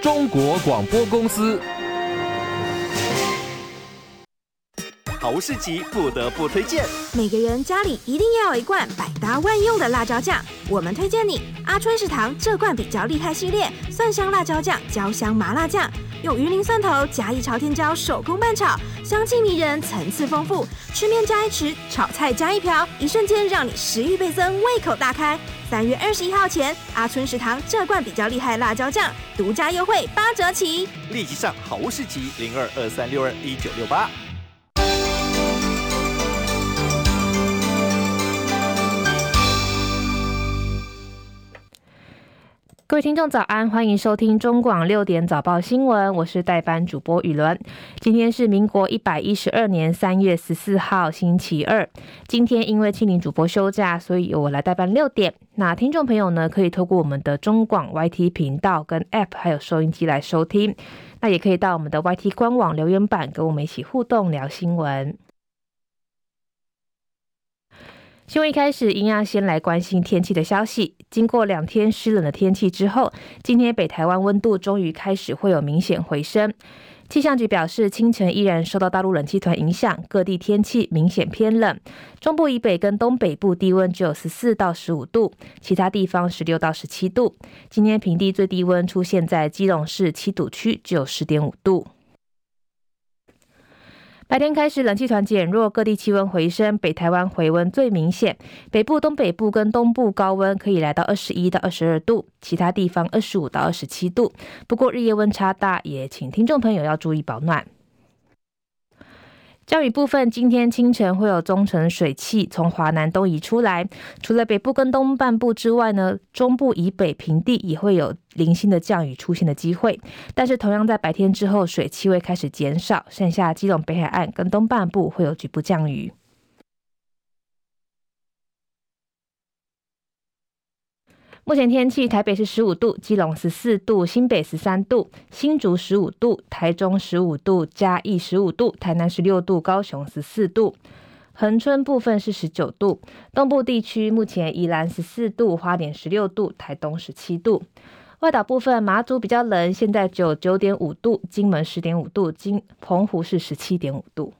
中国广播公司。好物市集不得不推荐，每个人家里一定要有一罐百搭万用的辣椒酱。我们推荐你阿春食堂这罐比较厉害系列蒜香辣椒酱，焦香麻辣酱，用鱼鳞蒜头、夹一朝天椒手工拌炒，香气迷人，层次丰富。吃面加一匙，炒菜加一瓢，一瞬间让你食欲倍增，胃口大开。三月二十一号前，阿春食堂这罐比较厉害辣椒酱独家优惠八折起，立即上好物市集零二二三六二一九六八。各位听众早安，欢迎收听中广六点早报新闻，我是代班主播雨伦。今天是民国一百一十二年三月十四号星期二。今天因为庆龄主播休假，所以由我来代班六点。那听众朋友呢，可以透过我们的中广 YT 频道跟 App 还有收音机来收听。那也可以到我们的 YT 官网留言板跟我们一起互动聊新闻。新闻一开始，一样先来关心天气的消息。经过两天湿冷的天气之后，今天北台湾温度终于开始会有明显回升。气象局表示，清晨依然受到大陆冷气团影响，各地天气明显偏冷。中部以北跟东北部低温只有十四到十五度，其他地方十六到十七度。今天平地最低温出现在基隆市七堵区，只有十点五度。白天开始，冷气团减弱，各地气温回升。北台湾回温最明显，北部、东北部跟东部高温可以来到二十一到二十二度，其他地方二十五到二十七度。不过日夜温差大，也请听众朋友要注意保暖。降雨部分，今天清晨会有中层水汽从华南东移出来。除了北部跟东半部之外呢，中部以北平地也会有零星的降雨出现的机会。但是同样在白天之后，水汽会开始减少，剩下基隆北海岸跟东半部会有局部降雨。目前天气：台北是十五度，基隆十四度，新北十三度，新竹十五度，台中十五度，嘉义十五度，台南十六度，高雄十四度，恒春部分是十九度。东部地区目前宜兰十四度，花莲十六度，台东十七度。外岛部分马祖比较冷，现在只有九点五度，金门十点五度，金澎湖是十七点五度。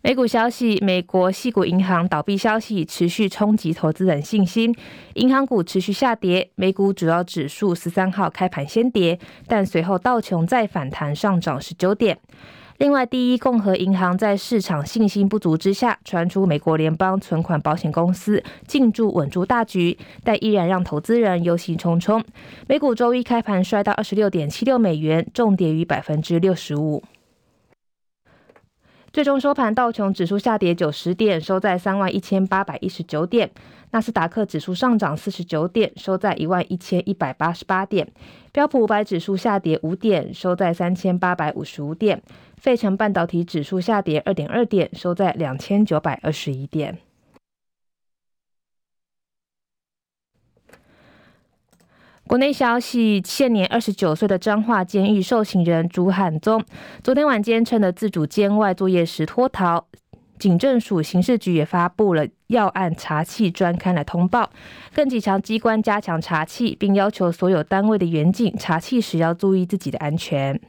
美股消息：美国矽谷银行倒闭消息持续冲击投资人信心，银行股持续下跌。美股主要指数十三号开盘先跌，但随后道琼再反弹上涨十九点。另外，第一共和银行在市场信心不足之下，传出美国联邦存款保险公司进驻稳住大局，但依然让投资人忧心忡忡。美股周一开盘摔到二十六点七六美元，重跌逾百分之六十五。最终收盘，道琼指数下跌九十点，收在三万一千八百一十九点；纳斯达克指数上涨四十九点，收在一万一千一百八十八点；标普五百指数下跌五点，收在三千八百五十五点；费城半导体指数下跌二点二点，收在两千九百二十一点。国内消息，现年二十九岁的彰化监狱受刑人朱汉宗，昨天晚间趁着自主监外作业时脱逃，警政署刑事局也发布了要案查缉专刊来通报，更几强机关加强查缉，并要求所有单位的员警查缉时要注意自己的安全。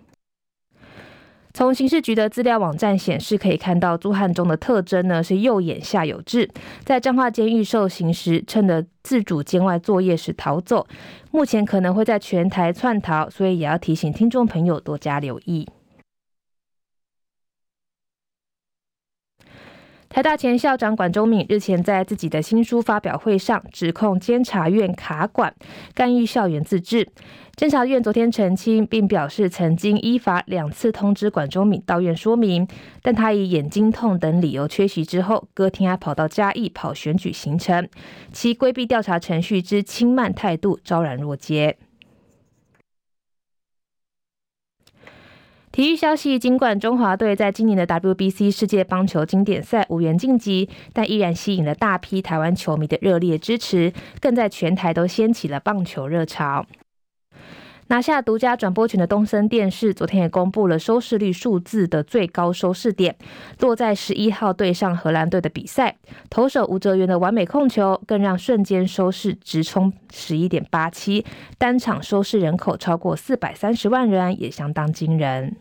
从刑事局的资料网站显示，可以看到朱汉中的特征呢是右眼下有痣，在彰化监狱受刑时，趁着自主监外作业时逃走，目前可能会在全台窜逃，所以也要提醒听众朋友多加留意。台大前校长管中闵日前在自己的新书发表会上，指控监察院卡管干预校园自治。监察院昨天澄清，并表示曾经依法两次通知管中闵到院说明，但他以眼睛痛等理由缺席之后，隔天还跑到嘉义跑选举行程，其规避调查程序之轻慢态度昭然若揭。体育消息：尽管中华队在今年的 WBC 世界棒球经典赛无缘晋级，但依然吸引了大批台湾球迷的热烈支持，更在全台都掀起了棒球热潮。拿下独家转播权的东森电视，昨天也公布了收视率数字的最高收视点，落在十一号对上荷兰队的比赛，投手吴哲源的完美控球，更让瞬间收视直冲十一点八七，单场收视人口超过四百三十万人，也相当惊人。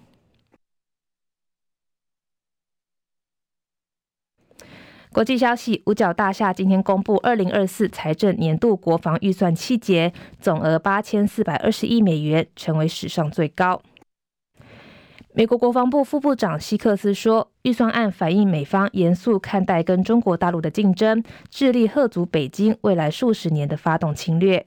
国际消息：五角大厦今天公布二零二四财政年度国防预算细节，总额八千四百二十亿美元，成为史上最高。美国国防部副部长希克斯说，预算案反映美方严肃看待跟中国大陆的竞争，致力遏阻北京未来数十年的发动侵略。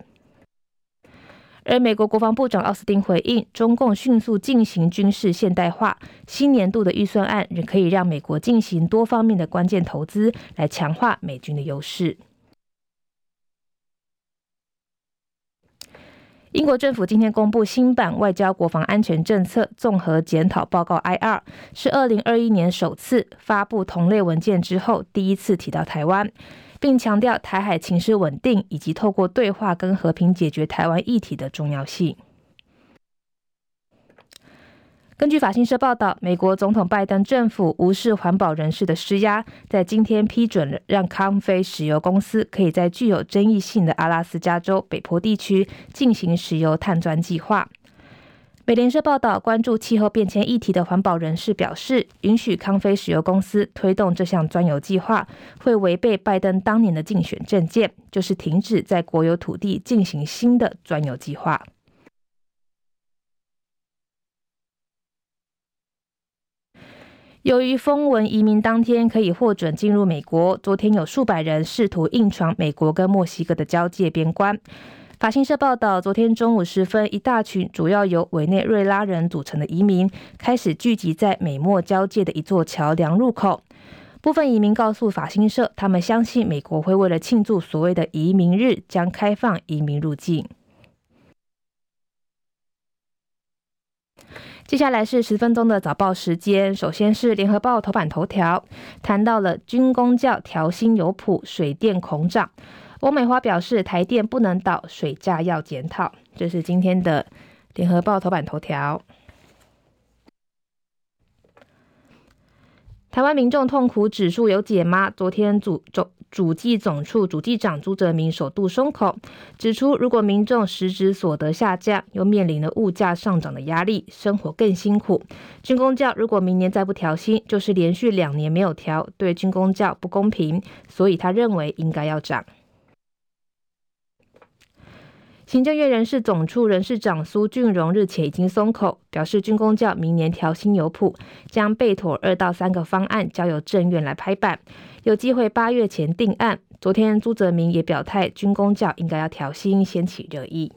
而美国国防部长奥斯汀回应，中共迅速进行军事现代化，新年度的预算案仍可以让美国进行多方面的关键投资，来强化美军的优势。英国政府今天公布新版外交国防安全政策综合检讨报告 （IR），是二零二一年首次发布同类文件之后第一次提到台湾。并强调台海情势稳定以及透过对话跟和平解决台湾议题的重要性。根据法新社报道，美国总统拜登政府无视环保人士的施压，在今天批准了让康菲石油公司可以在具有争议性的阿拉斯加州北坡地区进行石油探钻计划。美联社报道，关注气候变迁议题的环保人士表示，允许康菲石油公司推动这项钻油计划，会违背拜登当年的竞选政见，就是停止在国有土地进行新的钻油计划。由于风闻移民当天可以获准进入美国，昨天有数百人试图硬闯美国跟墨西哥的交界边关。法新社报道，昨天中午时分，一大群主要由委内瑞拉人组成的移民开始聚集在美墨交界的一座桥梁入口。部分移民告诉法新社，他们相信美国会为了庆祝所谓的移民日，将开放移民入境。接下来是十分钟的早报时间，首先是联合报头版头条，谈到了军工教调薪有谱，水电恐涨。翁美花表示，台电不能倒，水价要检讨。这是今天的联合报头版头条。台湾民众痛苦指数有解吗？昨天主总主计总处主计长朱泽民首度松口，指出如果民众实质所得下降，又面临了物价上涨的压力，生活更辛苦。军公教如果明年再不调薪，就是连续两年没有调，对军公教不公平，所以他认为应该要涨。行政院人事总处人事长苏俊荣日前已经松口，表示军公教明年调薪有谱，将备妥二到三个方案交由政院来拍板，有机会八月前定案。昨天朱泽明也表态，军公教应该要调薪，掀起热议。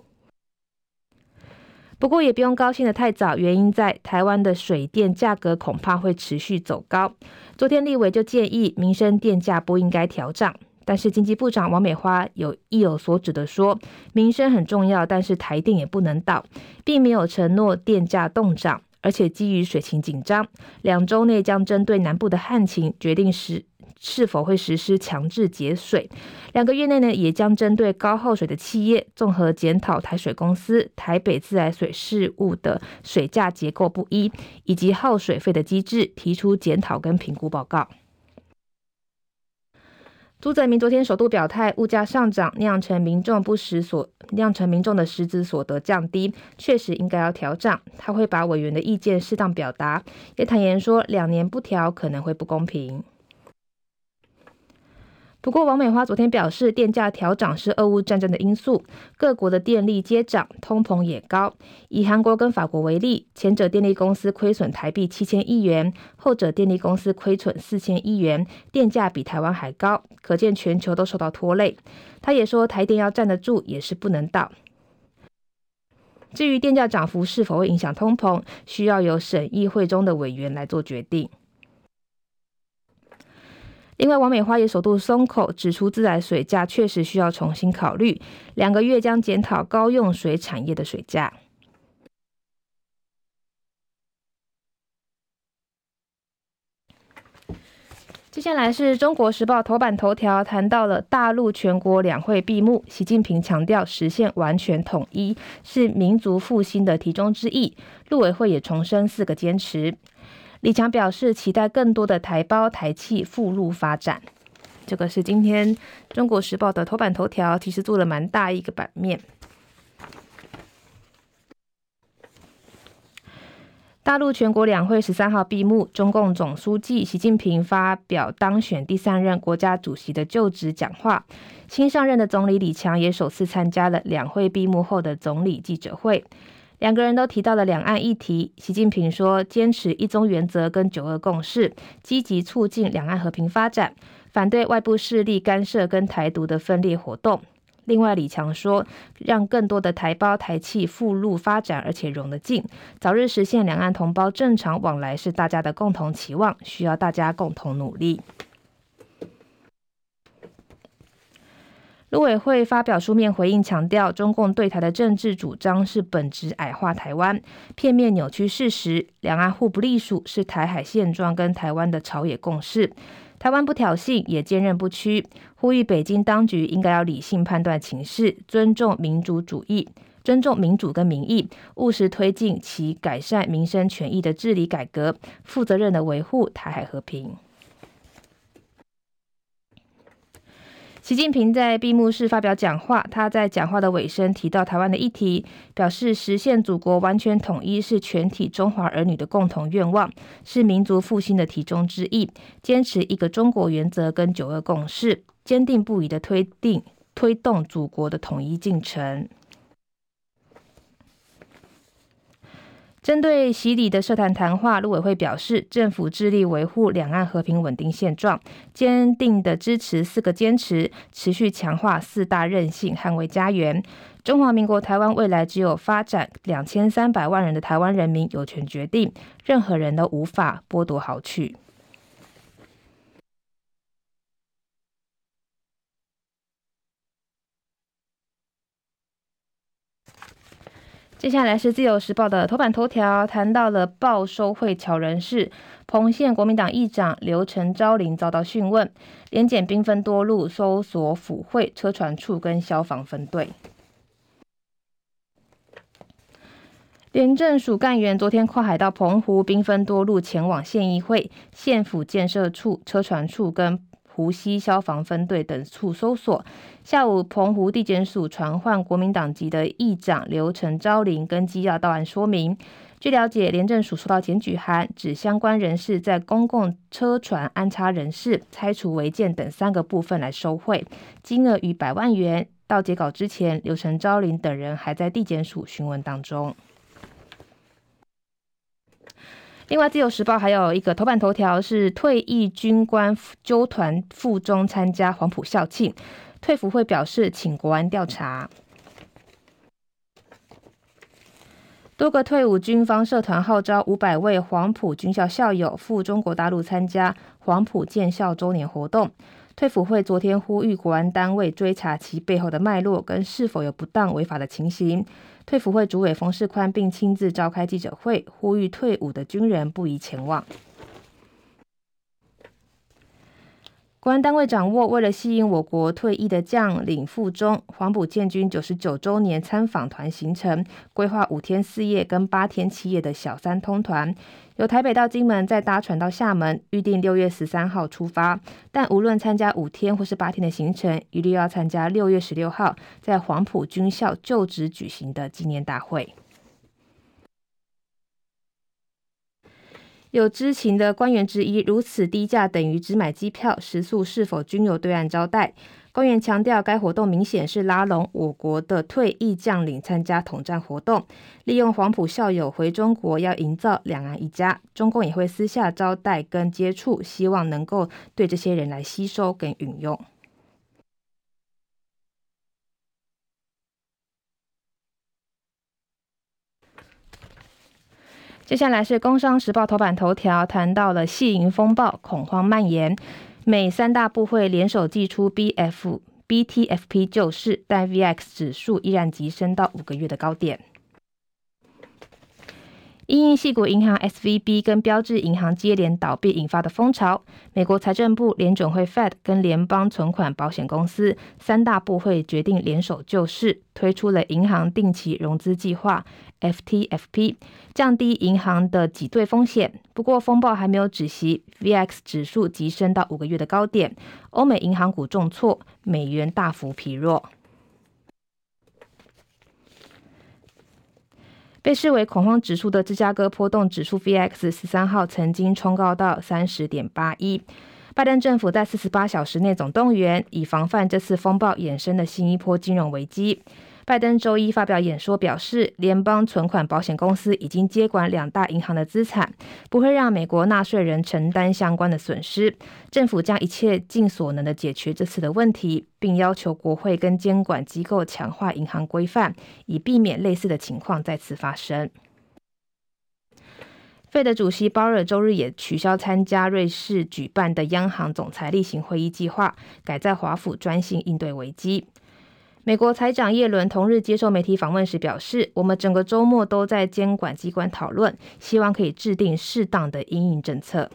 不过也不用高兴得太早，原因在台湾的水电价格恐怕会持续走高。昨天立委就建议民生电价不应该调涨。但是经济部长王美花有意有所指的说，民生很重要，但是台电也不能倒，并没有承诺电价动涨，而且基于水情紧张，两周内将针对南部的旱情决定是是否会实施强制节水，两个月内呢也将针对高耗水的企业综合检讨台水公司台北自来水事务的水价结构不一以及耗水费的机制，提出检讨跟评估报告。朱泽民昨天首度表态，物价上涨酿成民众不实所酿成民众的实质所得降低，确实应该要调涨。他会把委员的意见适当表达，也坦言说两年不调可能会不公平。不过，王美花昨天表示，电价调涨是俄乌战争的因素，各国的电力接涨，通膨也高。以韩国跟法国为例，前者电力公司亏损台币七千亿元，后者电力公司亏损四千亿元，电价比台湾还高，可见全球都受到拖累。他也说，台电要站得住，也是不能倒。至于电价涨幅是否会影响通膨，需要由审议会中的委员来做决定。另外，王美花也首度松口，指出自来水价确实需要重新考虑，两个月将检讨高用水产业的水价。接下来是中国时报头版头条，谈到了大陆全国两会闭幕，习近平强调实现完全统一是民族复兴的题中之义。陆委会也重申四个坚持。李强表示，期待更多的台胞台企赴陆发展。这个是今天中国时报的头版头条，其实做了蛮大一个版面。大陆全国两会十三号闭幕，中共总书记习近平发表当选第三任国家主席的就职讲话。新上任的总理李强也首次参加了两会闭幕后的总理记者会。两个人都提到了两岸议题。习近平说，坚持一中原则跟九二共识，积极促进两岸和平发展，反对外部势力干涉跟台独的分裂活动。另外，李强说，让更多的台胞台企赴陆发展，而且融得进，早日实现两岸同胞正常往来是大家的共同期望，需要大家共同努力。陆委会发表书面回应，强调中共对台的政治主张是本质矮化台湾，片面扭曲事实，两岸互不隶属是台海现状跟台湾的朝野共识。台湾不挑衅，也坚韧不屈，呼吁北京当局应该要理性判断情势，尊重民主主义，尊重民主跟民意，务实推进其改善民生权益的治理改革，负责任的维护台海和平。习近平在闭幕式发表讲话，他在讲话的尾声提到台湾的议题，表示实现祖国完全统一是全体中华儿女的共同愿望，是民族复兴的题中之义。坚持一个中国原则跟九二共识，坚定不移的推定推动祖国的统一进程。针对习李的社团谈话，陆委会表示，政府致力维护两岸和平稳定现状，坚定的支持四个坚持，持续强化四大韧性，捍卫家园。中华民国台湾未来只有发展两千三百万人的台湾人民有权决定，任何人都无法剥夺好去。接下来是自由时报的头版头条，谈到了报收贿巧人事，澎县国民党议长刘成昭林遭到讯问，联检兵分多路搜索府会车船处跟消防分队。廉政署干员昨天跨海到澎湖，兵分多路前往县议会、县府建设处、车船处跟。湖西消防分队等处搜索。下午，澎湖地检署传唤国民党籍的议长刘成昭麟跟机要到案说明。据了解，廉政署收到检举函，指相关人士在公共车船安插人士、拆除违建等三个部分来收贿，金额逾百万元。到截稿之前，刘成昭麟等人还在地检署询问当中。另外，《自由时报》还有一个头版头条是退役军官纠团附中参加黄埔校庆，退服会表示请国安调查。多个退伍军方社团号召五百位黄埔军校校友赴中国大陆参加黄埔建校周年活动。退辅会昨天呼吁国安单位追查其背后的脉络跟是否有不当违法的情形。退辅会主委冯世宽并亲自召开记者会，呼吁退伍的军人不宜前往。国安单位掌握，为了吸引我国退役的将领赴中，黄埔建军九十九周年参访团行程，规划五天四夜跟八天七夜的小三通团，由台北到金门，再搭船到厦门，预定六月十三号出发。但无论参加五天或是八天的行程，一律要参加六月十六号在黄埔军校就职举行的纪念大会。有知情的官员质疑，如此低价等于只买机票，食宿是否均有对岸招待？官员强调，该活动明显是拉拢我国的退役将领参加统战活动，利用黄埔校友回中国，要营造两岸一家。中共也会私下招待跟接触，希望能够对这些人来吸收跟运用。接下来是《工商时报》头版头条，谈到了细银风暴，恐慌蔓延，美三大部会联手祭出 B F B T F P 救市，但 V X 指数依然急升到五个月的高点。因应矽谷银行 SVB 跟标致银行接连倒闭引发的风潮，美国财政部、联准会 Fed 跟联邦存款保险公司三大部会决定联手救市，推出了银行定期融资计划 FTFP，降低银行的挤兑风险。不过风暴还没有止息，VX 指数急升到五个月的高点，欧美银行股重挫，美元大幅疲弱。被视为恐慌指数的芝加哥波动指数 VX 十三号曾经冲高到三十点八一。拜登政府在四十八小时内总动员，以防范这次风暴衍生的新一波金融危机。拜登周一发表演说，表示联邦存款保险公司已经接管两大银行的资产，不会让美国纳税人承担相关的损失。政府将一切尽所能的解决这次的问题，并要求国会跟监管机构强化银行规范，以避免类似的情况再次发生。费德主席鲍尔周日也取消参加瑞士举办的央行总裁例行会议计划，改在华府专心应对危机。美国财长耶伦同日接受媒体访问时表示：“我们整个周末都在监管机关讨论，希望可以制定适当的因应政策。”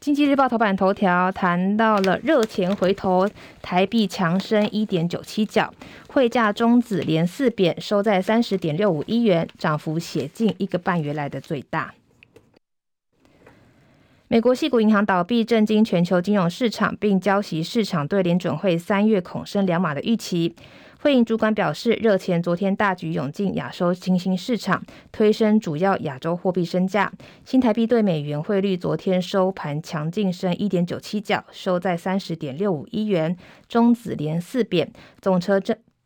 经济日报头版头条谈到了热钱回头，台币强升一点九七角，汇价终止连四贬，收在三十点六五一元，涨幅写近一个半月来的最大。美国矽谷银行倒闭，震惊全球金融市场，并浇熄市场对联准会三月恐升两码的预期。会银主管表示，热钱昨天大举涌进亚洲新兴市场，推升主要亚洲货币升价。新台币对美元汇率昨天收盘强劲升一点九七角，收在三十点六五一元，终止连四贬，总车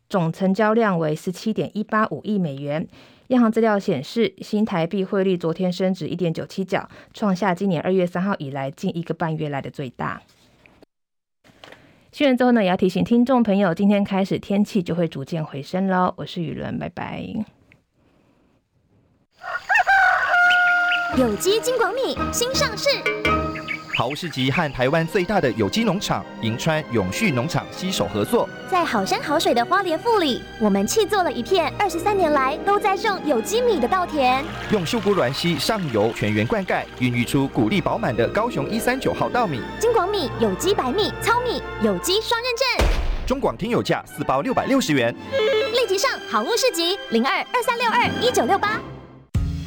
总成交量为十七点一八五亿美元。央行资料显示，新台币汇率昨天升值一点九七角，创下今年二月三号以来近一个半月来的最大。新闻之后呢，也要提醒听众朋友，今天开始天气就会逐渐回升喽。我是雨伦，拜拜。有机金广米新上市。好市集和台湾最大的有机农场银川永续农场携手合作，在好山好水的花莲富里，我们砌作了一片二十三年来都在种有机米的稻田，用秀姑峦溪上游全员灌溉，孕育出谷粒饱满的高雄一三九号稻米。金广米有机白米糙米有机双认证，中广听友价四包六百六十元，立即上好物市集零二二三六二一九六八。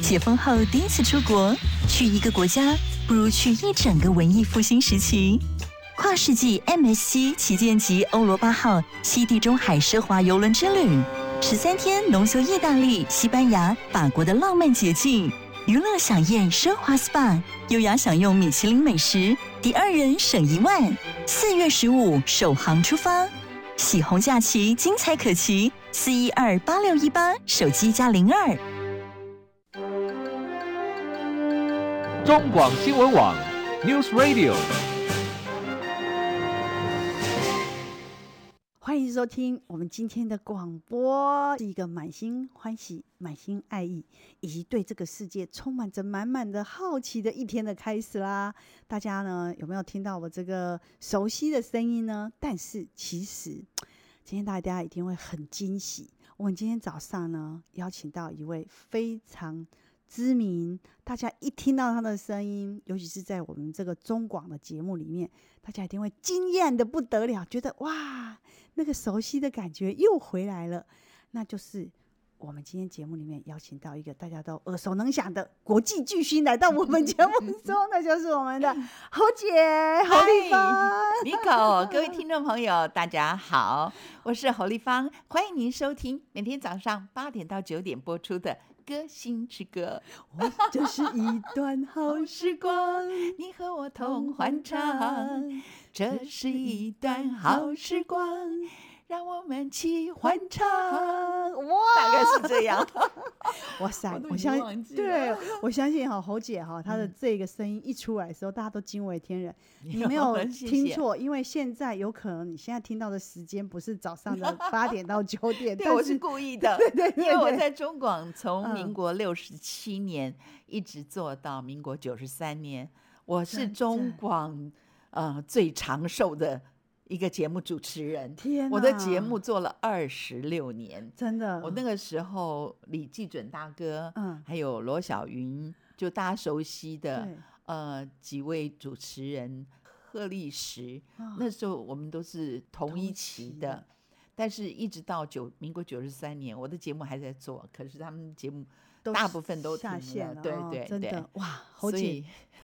解封后第一次出国，去一个国家。不如去一整个文艺复兴时期，跨世纪 MSC 旗舰级欧罗巴号西地中海奢华游轮之旅，十三天浓缩意大利、西班牙、法国的浪漫捷径，娱乐享宴奢华 SPA，优雅享用米其林美食，第二人省一万。四月十五首航出发，喜红假期精彩可期，四一二八六一八手机加零二。中广新闻网，News Radio。欢迎收听我们今天的广播，是一个满心欢喜、满心爱意，以及对这个世界充满着满满的好奇的一天的开始啦！大家呢有没有听到我这个熟悉的声音呢？但是其实今天大家一定会很惊喜，我们今天早上呢邀请到一位非常。知名，大家一听到他的声音，尤其是在我们这个中广的节目里面，大家一定会惊艳的不得了，觉得哇，那个熟悉的感觉又回来了。那就是我们今天节目里面邀请到一个大家都耳熟能详的国际巨星来到我们节目中，那就是我们的 侯姐侯丽芳。你好，各位听众朋友，大家好，我是侯丽芳，欢迎您收听每天早上八点到九点播出的。歌星之歌，我就是一段好时光，你和我同欢唱。这是一段好时光。让我们齐欢唱，哇，大概是这样。哇塞，我相信，对，我相信哈，侯姐哈，她的这个声音一出来的时候，大家都惊为天人。你没 有听错，因为现在有可能你现在听到的时间不是早上的八点到九点，对，我是故意的，对对对，因为我在中广从民国六十七年一直做到民国九十三年，我是中广呃最长寿的。一个节目主持人。天哪，我的节目做了二十六年，真的。我那个时候李季准大哥，嗯，还有罗小云，就大家熟悉的呃几位主持人，贺立时，哦，那时候我们都是同一期的。但是，一直到九民国九十三年，我的节目还在做，可是他们节目大部分都停下线了，对对对，哇，所以